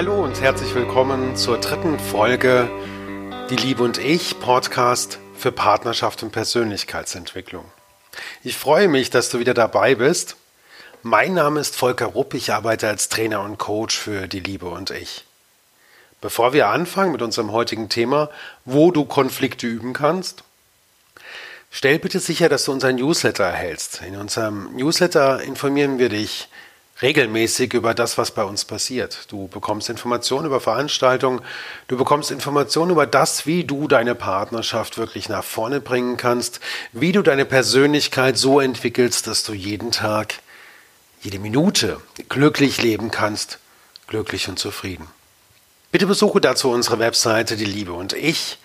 Hallo und herzlich willkommen zur dritten Folge Die Liebe und ich Podcast für Partnerschaft und Persönlichkeitsentwicklung. Ich freue mich, dass du wieder dabei bist. Mein Name ist Volker Rupp, ich arbeite als Trainer und Coach für Die Liebe und ich. Bevor wir anfangen mit unserem heutigen Thema, wo du Konflikte üben kannst, stell bitte sicher, dass du unseren Newsletter erhältst. In unserem Newsletter informieren wir dich regelmäßig über das, was bei uns passiert. Du bekommst Informationen über Veranstaltungen, du bekommst Informationen über das, wie du deine Partnerschaft wirklich nach vorne bringen kannst, wie du deine Persönlichkeit so entwickelst, dass du jeden Tag, jede Minute glücklich leben kannst, glücklich und zufrieden. Bitte besuche dazu unsere Webseite Die Liebe und ich.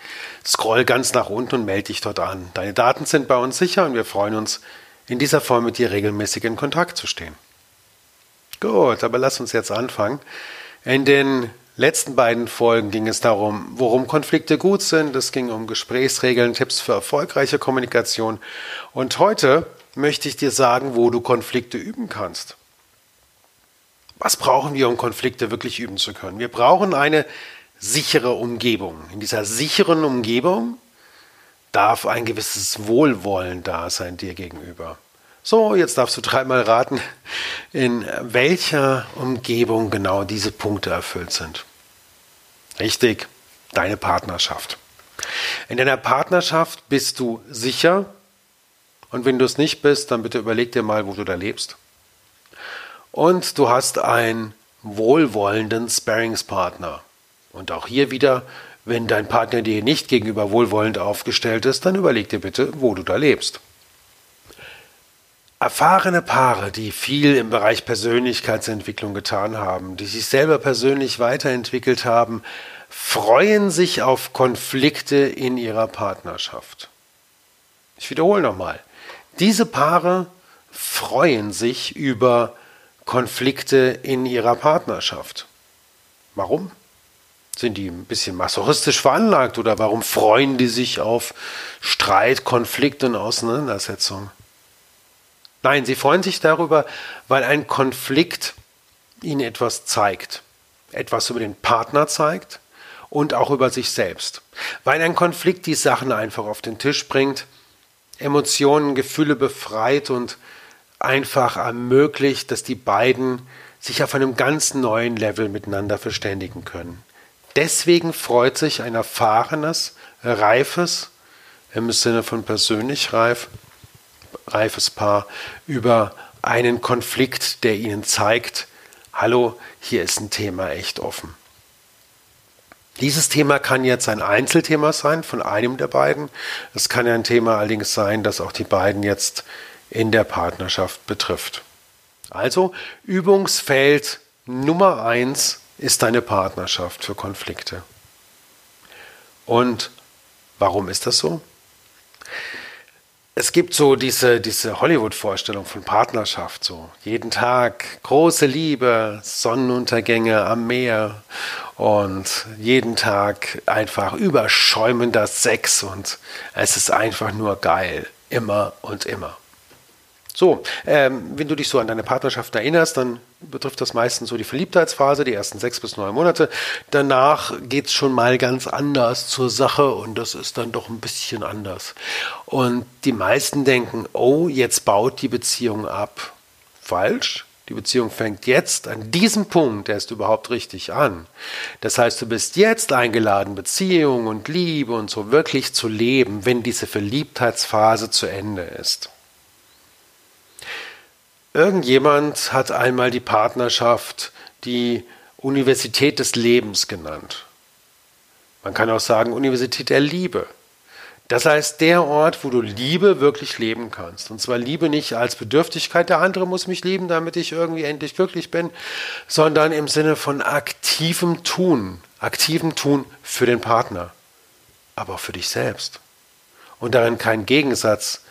Scroll ganz nach unten und melde dich dort an. Deine Daten sind bei uns sicher und wir freuen uns, in dieser Form mit dir regelmäßig in Kontakt zu stehen. Gut, aber lass uns jetzt anfangen. In den letzten beiden Folgen ging es darum, worum Konflikte gut sind. Es ging um Gesprächsregeln, Tipps für erfolgreiche Kommunikation. Und heute möchte ich dir sagen, wo du Konflikte üben kannst. Was brauchen wir, um Konflikte wirklich üben zu können? Wir brauchen eine sichere Umgebung. In dieser sicheren Umgebung darf ein gewisses Wohlwollen da sein dir gegenüber. So, jetzt darfst du dreimal raten, in welcher Umgebung genau diese Punkte erfüllt sind. Richtig, deine Partnerschaft. In deiner Partnerschaft bist du sicher und wenn du es nicht bist, dann bitte überleg dir mal, wo du da lebst. Und du hast einen wohlwollenden Sparingspartner. Und auch hier wieder, wenn dein Partner dir nicht gegenüber wohlwollend aufgestellt ist, dann überleg dir bitte, wo du da lebst. Erfahrene Paare, die viel im Bereich Persönlichkeitsentwicklung getan haben, die sich selber persönlich weiterentwickelt haben, freuen sich auf Konflikte in ihrer Partnerschaft. Ich wiederhole nochmal. Diese Paare freuen sich über Konflikte in ihrer Partnerschaft. Warum? Sind die ein bisschen masochistisch veranlagt oder warum freuen die sich auf Streit, Konflikt und Auseinandersetzung? Nein, sie freuen sich darüber, weil ein Konflikt ihnen etwas zeigt. Etwas über den Partner zeigt und auch über sich selbst. Weil ein Konflikt die Sachen einfach auf den Tisch bringt, Emotionen, Gefühle befreit und einfach ermöglicht, dass die beiden sich auf einem ganz neuen Level miteinander verständigen können. Deswegen freut sich ein erfahrenes, reifes, im Sinne von persönlich reif, reifes Paar über einen Konflikt, der ihnen zeigt, hallo, hier ist ein Thema echt offen. Dieses Thema kann jetzt ein Einzelthema sein von einem der beiden. Es kann ja ein Thema allerdings sein, das auch die beiden jetzt in der Partnerschaft betrifft. Also Übungsfeld Nummer eins ist deine Partnerschaft für Konflikte. Und warum ist das so? Es gibt so diese, diese Hollywood-Vorstellung von Partnerschaft, so jeden Tag große Liebe, Sonnenuntergänge am Meer und jeden Tag einfach überschäumender Sex und es ist einfach nur geil, immer und immer. So, ähm, wenn du dich so an deine Partnerschaft erinnerst, dann betrifft das meistens so die Verliebtheitsphase, die ersten sechs bis neun Monate. Danach geht es schon mal ganz anders zur Sache und das ist dann doch ein bisschen anders. Und die meisten denken, oh, jetzt baut die Beziehung ab. Falsch. Die Beziehung fängt jetzt an diesem Punkt erst überhaupt richtig an. Das heißt, du bist jetzt eingeladen, Beziehung und Liebe und so wirklich zu leben, wenn diese Verliebtheitsphase zu Ende ist. Irgendjemand hat einmal die Partnerschaft die Universität des Lebens genannt. Man kann auch sagen Universität der Liebe. Das heißt, der Ort, wo du Liebe wirklich leben kannst. Und zwar Liebe nicht als Bedürftigkeit, der andere muss mich lieben, damit ich irgendwie endlich glücklich bin, sondern im Sinne von aktivem Tun, aktivem Tun für den Partner, aber auch für dich selbst. Und darin kein Gegensatz,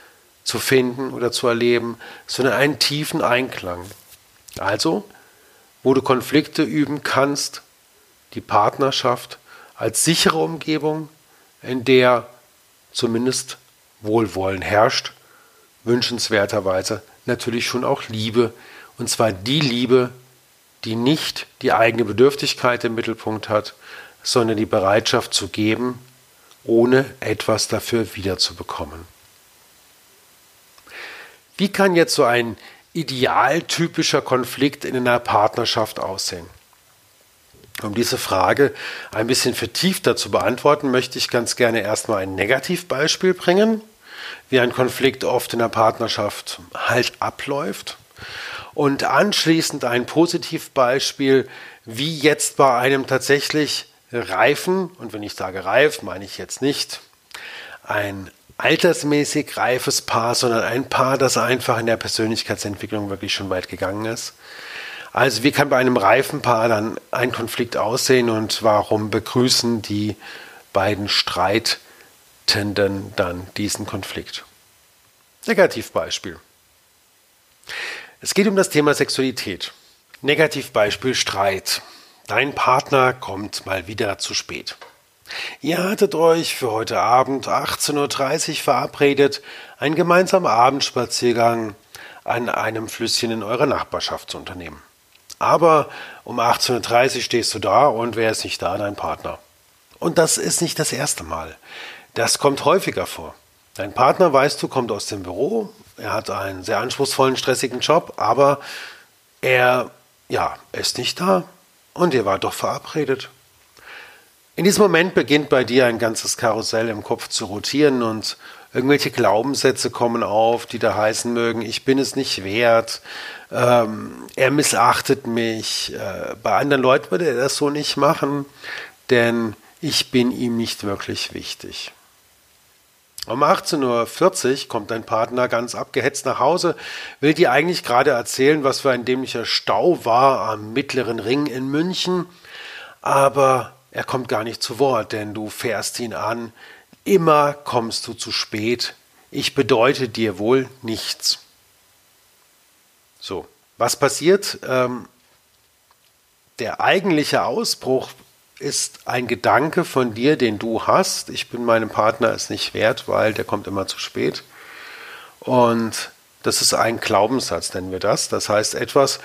zu finden oder zu erleben, sondern einen tiefen Einklang. Also, wo du Konflikte üben kannst, die Partnerschaft als sichere Umgebung, in der zumindest Wohlwollen herrscht, wünschenswerterweise natürlich schon auch Liebe, und zwar die Liebe, die nicht die eigene Bedürftigkeit im Mittelpunkt hat, sondern die Bereitschaft zu geben, ohne etwas dafür wiederzubekommen. Wie kann jetzt so ein idealtypischer Konflikt in einer Partnerschaft aussehen? Um diese Frage ein bisschen vertiefter zu beantworten, möchte ich ganz gerne erstmal ein Negativbeispiel bringen, wie ein Konflikt oft in der Partnerschaft halt abläuft. Und anschließend ein Positivbeispiel, wie jetzt bei einem tatsächlich reifen, und wenn ich sage reif, meine ich jetzt nicht ein altersmäßig reifes Paar, sondern ein Paar, das einfach in der Persönlichkeitsentwicklung wirklich schon weit gegangen ist. Also wie kann bei einem reifen Paar dann ein Konflikt aussehen und warum begrüßen die beiden Streitenden dann diesen Konflikt? Negativbeispiel. Es geht um das Thema Sexualität. Negativbeispiel Streit. Dein Partner kommt mal wieder zu spät. Ihr hattet euch für heute Abend 18.30 Uhr verabredet, einen gemeinsamen Abendspaziergang an einem Flüsschen in eurer Nachbarschaft zu unternehmen. Aber um 18.30 Uhr stehst du da und wer ist nicht da? Dein Partner. Und das ist nicht das erste Mal. Das kommt häufiger vor. Dein Partner, weißt du, kommt aus dem Büro, er hat einen sehr anspruchsvollen, stressigen Job, aber er, ja, ist nicht da, und ihr wart doch verabredet. In diesem Moment beginnt bei dir ein ganzes Karussell im Kopf zu rotieren und irgendwelche Glaubenssätze kommen auf, die da heißen mögen, ich bin es nicht wert, ähm, er missachtet mich, äh, bei anderen Leuten würde er das so nicht machen, denn ich bin ihm nicht wirklich wichtig. Um 18.40 Uhr kommt dein Partner ganz abgehetzt nach Hause, will dir eigentlich gerade erzählen, was für ein dämlicher Stau war am mittleren Ring in München, aber er kommt gar nicht zu Wort, denn du fährst ihn an. Immer kommst du zu spät. Ich bedeute dir wohl nichts. So, was passiert? Ähm, der eigentliche Ausbruch ist ein Gedanke von dir, den du hast. Ich bin meinem Partner es nicht wert, weil der kommt immer zu spät. Und das ist ein Glaubenssatz, nennen wir das. Das heißt etwas,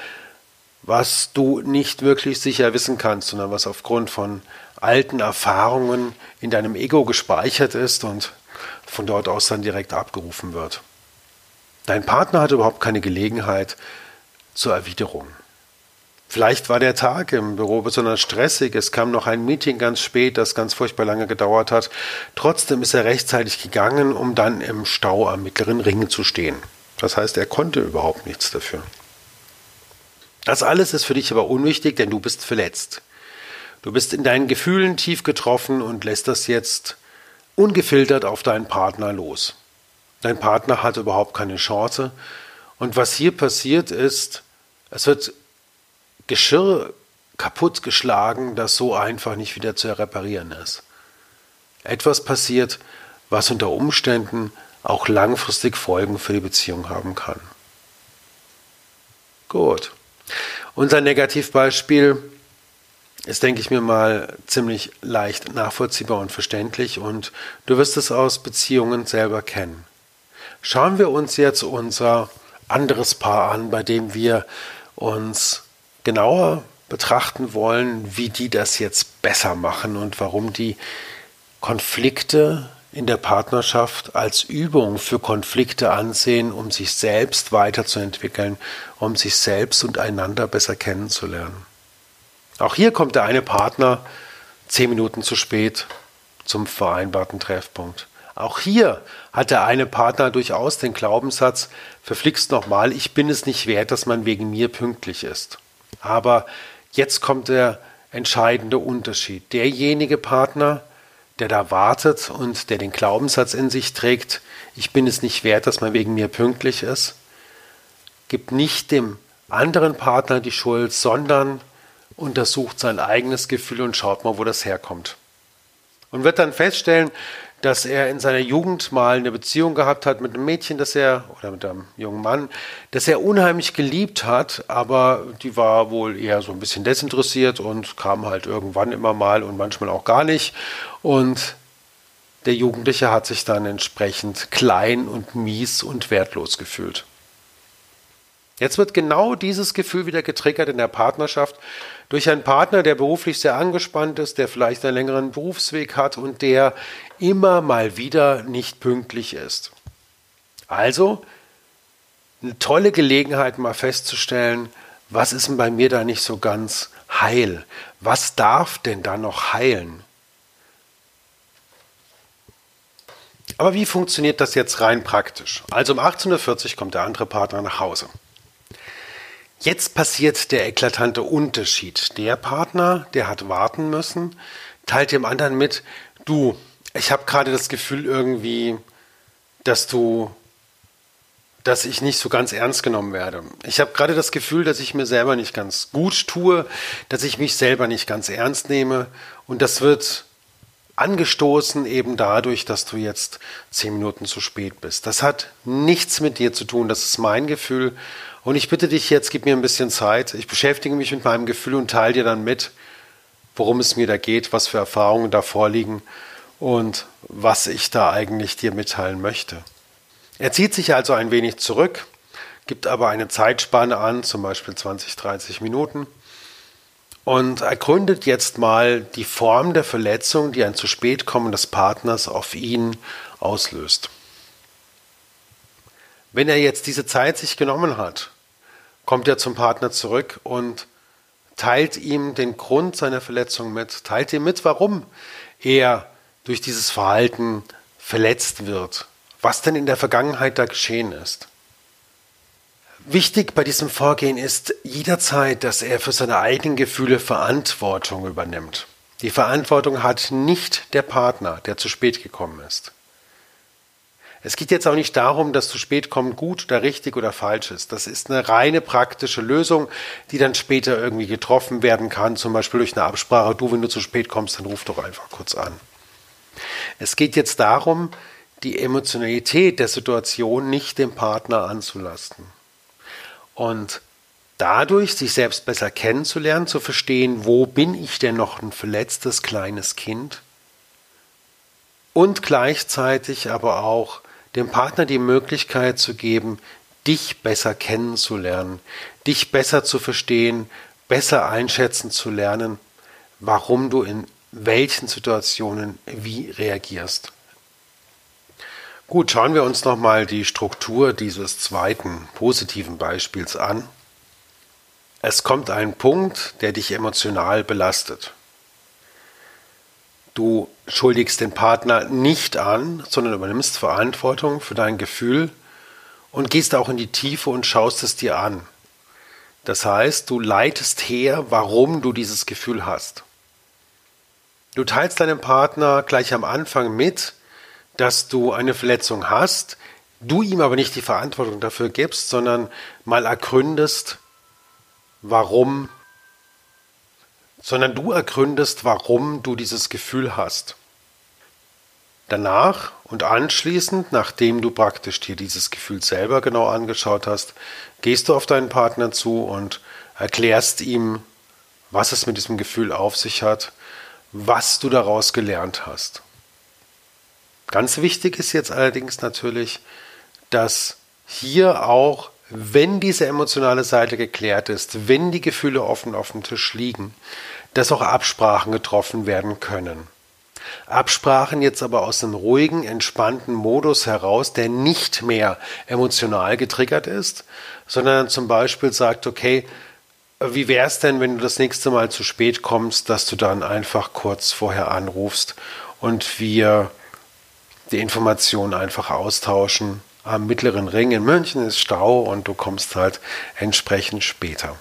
was du nicht wirklich sicher wissen kannst, sondern was aufgrund von alten Erfahrungen in deinem Ego gespeichert ist und von dort aus dann direkt abgerufen wird. Dein Partner hat überhaupt keine Gelegenheit zur Erwiderung. Vielleicht war der Tag im Büro besonders stressig, es kam noch ein Meeting ganz spät, das ganz furchtbar lange gedauert hat. Trotzdem ist er rechtzeitig gegangen, um dann im Stau am mittleren Ring zu stehen. Das heißt, er konnte überhaupt nichts dafür. Das alles ist für dich aber unwichtig, denn du bist verletzt. Du bist in deinen Gefühlen tief getroffen und lässt das jetzt ungefiltert auf deinen Partner los. Dein Partner hat überhaupt keine Chance. Und was hier passiert ist, es wird Geschirr kaputtgeschlagen, das so einfach nicht wieder zu reparieren ist. Etwas passiert, was unter Umständen auch langfristig Folgen für die Beziehung haben kann. Gut. Unser Negativbeispiel ist, denke ich mir mal, ziemlich leicht nachvollziehbar und verständlich und du wirst es aus Beziehungen selber kennen. Schauen wir uns jetzt unser anderes Paar an, bei dem wir uns genauer betrachten wollen, wie die das jetzt besser machen und warum die Konflikte in der Partnerschaft als Übung für Konflikte ansehen, um sich selbst weiterzuentwickeln, um sich selbst und einander besser kennenzulernen. Auch hier kommt der eine Partner zehn Minuten zu spät zum vereinbarten Treffpunkt. Auch hier hat der eine Partner durchaus den Glaubenssatz, verflixt nochmal, ich bin es nicht wert, dass man wegen mir pünktlich ist. Aber jetzt kommt der entscheidende Unterschied. Derjenige Partner, der da wartet und der den Glaubenssatz in sich trägt, ich bin es nicht wert, dass man wegen mir pünktlich ist, gibt nicht dem anderen Partner die Schuld, sondern untersucht sein eigenes Gefühl und schaut mal, wo das herkommt. Und wird dann feststellen, dass er in seiner Jugend mal eine Beziehung gehabt hat mit einem Mädchen, das er, oder mit einem jungen Mann, das er unheimlich geliebt hat, aber die war wohl eher so ein bisschen desinteressiert und kam halt irgendwann immer mal und manchmal auch gar nicht. Und der Jugendliche hat sich dann entsprechend klein und mies und wertlos gefühlt. Jetzt wird genau dieses Gefühl wieder getriggert in der Partnerschaft durch einen Partner, der beruflich sehr angespannt ist, der vielleicht einen längeren Berufsweg hat und der immer mal wieder nicht pünktlich ist. Also eine tolle Gelegenheit mal festzustellen, was ist denn bei mir da nicht so ganz heil? Was darf denn da noch heilen? Aber wie funktioniert das jetzt rein praktisch? Also um 18.40 Uhr kommt der andere Partner nach Hause. Jetzt passiert der eklatante Unterschied. Der Partner, der hat warten müssen, teilt dem anderen mit, du, ich habe gerade das Gefühl irgendwie, dass du, dass ich nicht so ganz ernst genommen werde. Ich habe gerade das Gefühl, dass ich mir selber nicht ganz gut tue, dass ich mich selber nicht ganz ernst nehme und das wird angestoßen eben dadurch, dass du jetzt zehn Minuten zu spät bist. Das hat nichts mit dir zu tun, das ist mein Gefühl und ich bitte dich jetzt, gib mir ein bisschen Zeit. Ich beschäftige mich mit meinem Gefühl und teile dir dann mit, worum es mir da geht, was für Erfahrungen da vorliegen und was ich da eigentlich dir mitteilen möchte. Er zieht sich also ein wenig zurück, gibt aber eine Zeitspanne an, zum Beispiel 20, 30 Minuten, und ergründet jetzt mal die Form der Verletzung, die ein zu spät kommen des Partners auf ihn auslöst. Wenn er jetzt diese Zeit sich genommen hat, kommt er zum Partner zurück und teilt ihm den Grund seiner Verletzung mit, teilt ihm mit, warum er durch dieses Verhalten verletzt wird, was denn in der Vergangenheit da geschehen ist. Wichtig bei diesem Vorgehen ist jederzeit, dass er für seine eigenen Gefühle Verantwortung übernimmt. Die Verantwortung hat nicht der Partner, der zu spät gekommen ist. Es geht jetzt auch nicht darum, dass zu spät kommen gut oder richtig oder falsch ist. Das ist eine reine praktische Lösung, die dann später irgendwie getroffen werden kann, zum Beispiel durch eine Absprache. Du, wenn du zu spät kommst, dann ruf doch einfach kurz an. Es geht jetzt darum, die Emotionalität der Situation nicht dem Partner anzulasten. Und dadurch sich selbst besser kennenzulernen, zu verstehen, wo bin ich denn noch ein verletztes kleines Kind? Und gleichzeitig aber auch dem Partner die Möglichkeit zu geben, dich besser kennenzulernen, dich besser zu verstehen, besser einschätzen zu lernen, warum du in welchen Situationen wie reagierst. Gut, schauen wir uns nochmal die Struktur dieses zweiten positiven Beispiels an. Es kommt ein Punkt, der dich emotional belastet. Du schuldigst den Partner nicht an, sondern übernimmst Verantwortung für dein Gefühl und gehst auch in die Tiefe und schaust es dir an. Das heißt, du leitest her, warum du dieses Gefühl hast. Du teilst deinem Partner gleich am Anfang mit, dass du eine Verletzung hast, du ihm aber nicht die Verantwortung dafür gibst, sondern mal ergründest, warum sondern du ergründest, warum du dieses Gefühl hast. Danach und anschließend, nachdem du praktisch dir dieses Gefühl selber genau angeschaut hast, gehst du auf deinen Partner zu und erklärst ihm, was es mit diesem Gefühl auf sich hat, was du daraus gelernt hast. Ganz wichtig ist jetzt allerdings natürlich, dass hier auch, wenn diese emotionale Seite geklärt ist, wenn die Gefühle offen auf dem Tisch liegen, dass auch Absprachen getroffen werden können. Absprachen jetzt aber aus einem ruhigen, entspannten Modus heraus, der nicht mehr emotional getriggert ist, sondern zum Beispiel sagt, okay, wie wäre es denn, wenn du das nächste Mal zu spät kommst, dass du dann einfach kurz vorher anrufst und wir die Informationen einfach austauschen. Am mittleren Ring in München ist Stau und du kommst halt entsprechend später.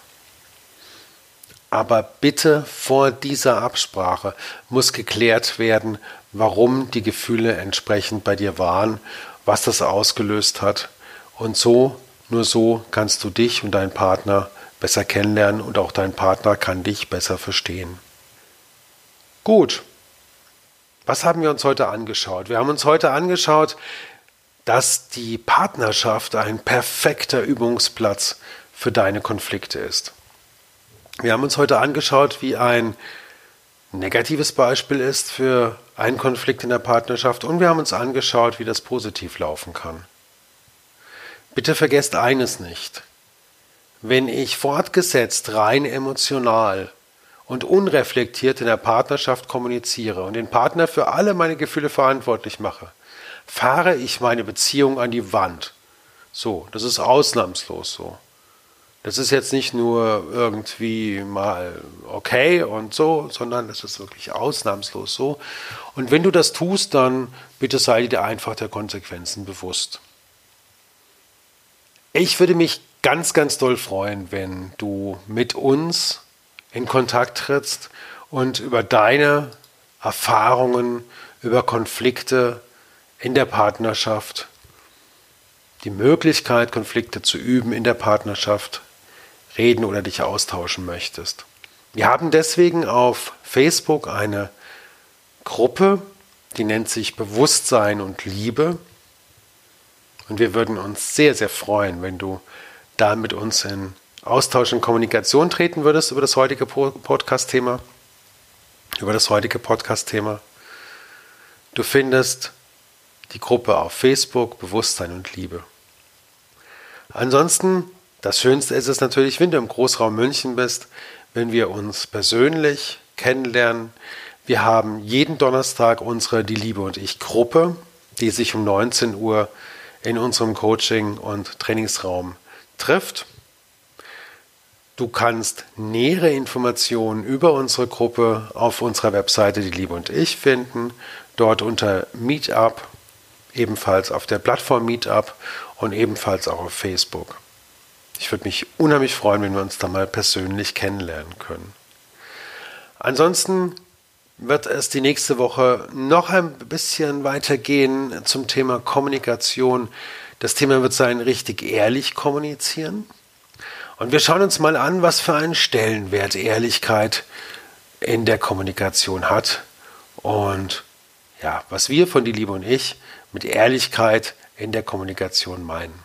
Aber bitte vor dieser Absprache muss geklärt werden, warum die Gefühle entsprechend bei dir waren, was das ausgelöst hat. Und so, nur so kannst du dich und deinen Partner besser kennenlernen und auch dein Partner kann dich besser verstehen. Gut. Was haben wir uns heute angeschaut? Wir haben uns heute angeschaut, dass die Partnerschaft ein perfekter Übungsplatz für deine Konflikte ist. Wir haben uns heute angeschaut, wie ein negatives Beispiel ist für einen Konflikt in der Partnerschaft und wir haben uns angeschaut, wie das positiv laufen kann. Bitte vergesst eines nicht. wenn ich fortgesetzt rein emotional und unreflektiert in der Partnerschaft kommuniziere und den Partner für alle meine Gefühle verantwortlich mache, fahre ich meine Beziehung an die Wand. So, das ist ausnahmslos so. Das ist jetzt nicht nur irgendwie mal okay und so, sondern es ist wirklich ausnahmslos so. Und wenn du das tust, dann bitte sei dir einfach der Konsequenzen bewusst. Ich würde mich ganz, ganz doll freuen, wenn du mit uns in Kontakt trittst und über deine Erfahrungen, über Konflikte in der Partnerschaft, die Möglichkeit, Konflikte zu üben in der Partnerschaft, reden oder dich austauschen möchtest. Wir haben deswegen auf Facebook eine Gruppe, die nennt sich Bewusstsein und Liebe. Und wir würden uns sehr, sehr freuen, wenn du da mit uns in Austausch und Kommunikation treten würdest über das heutige Podcast-Thema. Über das heutige Podcast-Thema. Du findest die Gruppe auf Facebook Bewusstsein und Liebe. Ansonsten das Schönste ist es natürlich, wenn du im Großraum München bist, wenn wir uns persönlich kennenlernen. Wir haben jeden Donnerstag unsere Die Liebe und ich Gruppe, die sich um 19 Uhr in unserem Coaching- und Trainingsraum trifft. Du kannst nähere Informationen über unsere Gruppe auf unserer Webseite Die Liebe und ich finden, dort unter Meetup, ebenfalls auf der Plattform Meetup und ebenfalls auch auf Facebook. Ich würde mich unheimlich freuen, wenn wir uns da mal persönlich kennenlernen können. Ansonsten wird es die nächste Woche noch ein bisschen weitergehen zum Thema Kommunikation. Das Thema wird sein, richtig ehrlich kommunizieren. Und wir schauen uns mal an, was für einen Stellenwert Ehrlichkeit in der Kommunikation hat und ja, was wir von die Liebe und ich mit Ehrlichkeit in der Kommunikation meinen.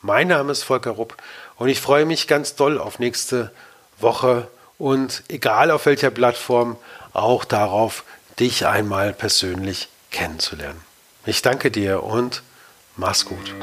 Mein Name ist Volker Rupp und ich freue mich ganz doll auf nächste Woche und egal auf welcher Plattform, auch darauf, dich einmal persönlich kennenzulernen. Ich danke dir und mach's gut.